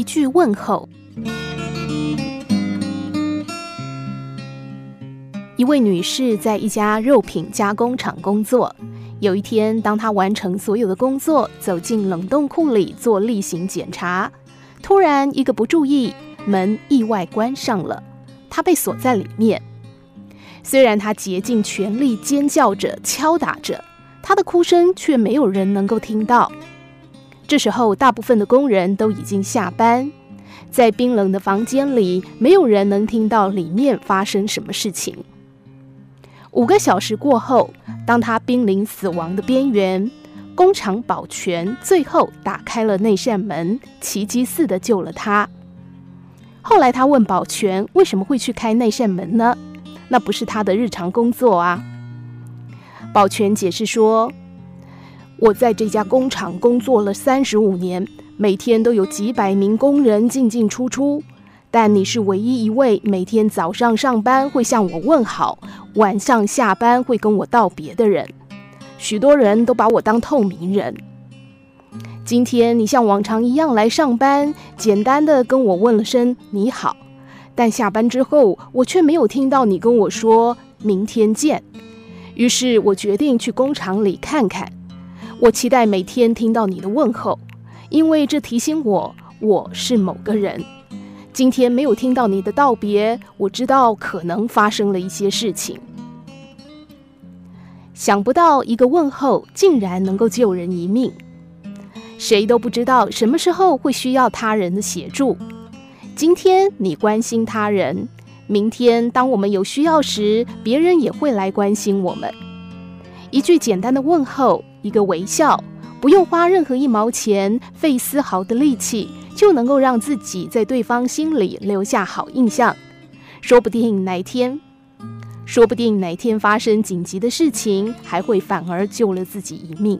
一句问候。一位女士在一家肉品加工厂工作。有一天，当她完成所有的工作，走进冷冻库里做例行检查，突然一个不注意，门意外关上了，她被锁在里面。虽然她竭尽全力尖叫着、敲打着，她的哭声却没有人能够听到。这时候，大部分的工人都已经下班，在冰冷的房间里，没有人能听到里面发生什么事情。五个小时过后，当他濒临死亡的边缘，工厂保全最后打开了那扇门，奇迹似的救了他。后来他问保全为什么会去开那扇门呢？那不是他的日常工作啊。保全解释说：“我在这家工厂工作了三十五年，每天都有几百名工人进进出出。”但你是唯一一位每天早上上班会向我问好，晚上下班会跟我道别的人。许多人都把我当透明人。今天你像往常一样来上班，简单的跟我问了声你好，但下班之后我却没有听到你跟我说明天见。于是我决定去工厂里看看。我期待每天听到你的问候，因为这提醒我我是某个人。今天没有听到你的道别，我知道可能发生了一些事情。想不到一个问候竟然能够救人一命。谁都不知道什么时候会需要他人的协助。今天你关心他人，明天当我们有需要时，别人也会来关心我们。一句简单的问候，一个微笑，不用花任何一毛钱，费丝毫的力气。就能够让自己在对方心里留下好印象，说不定哪天，说不定哪天发生紧急的事情，还会反而救了自己一命。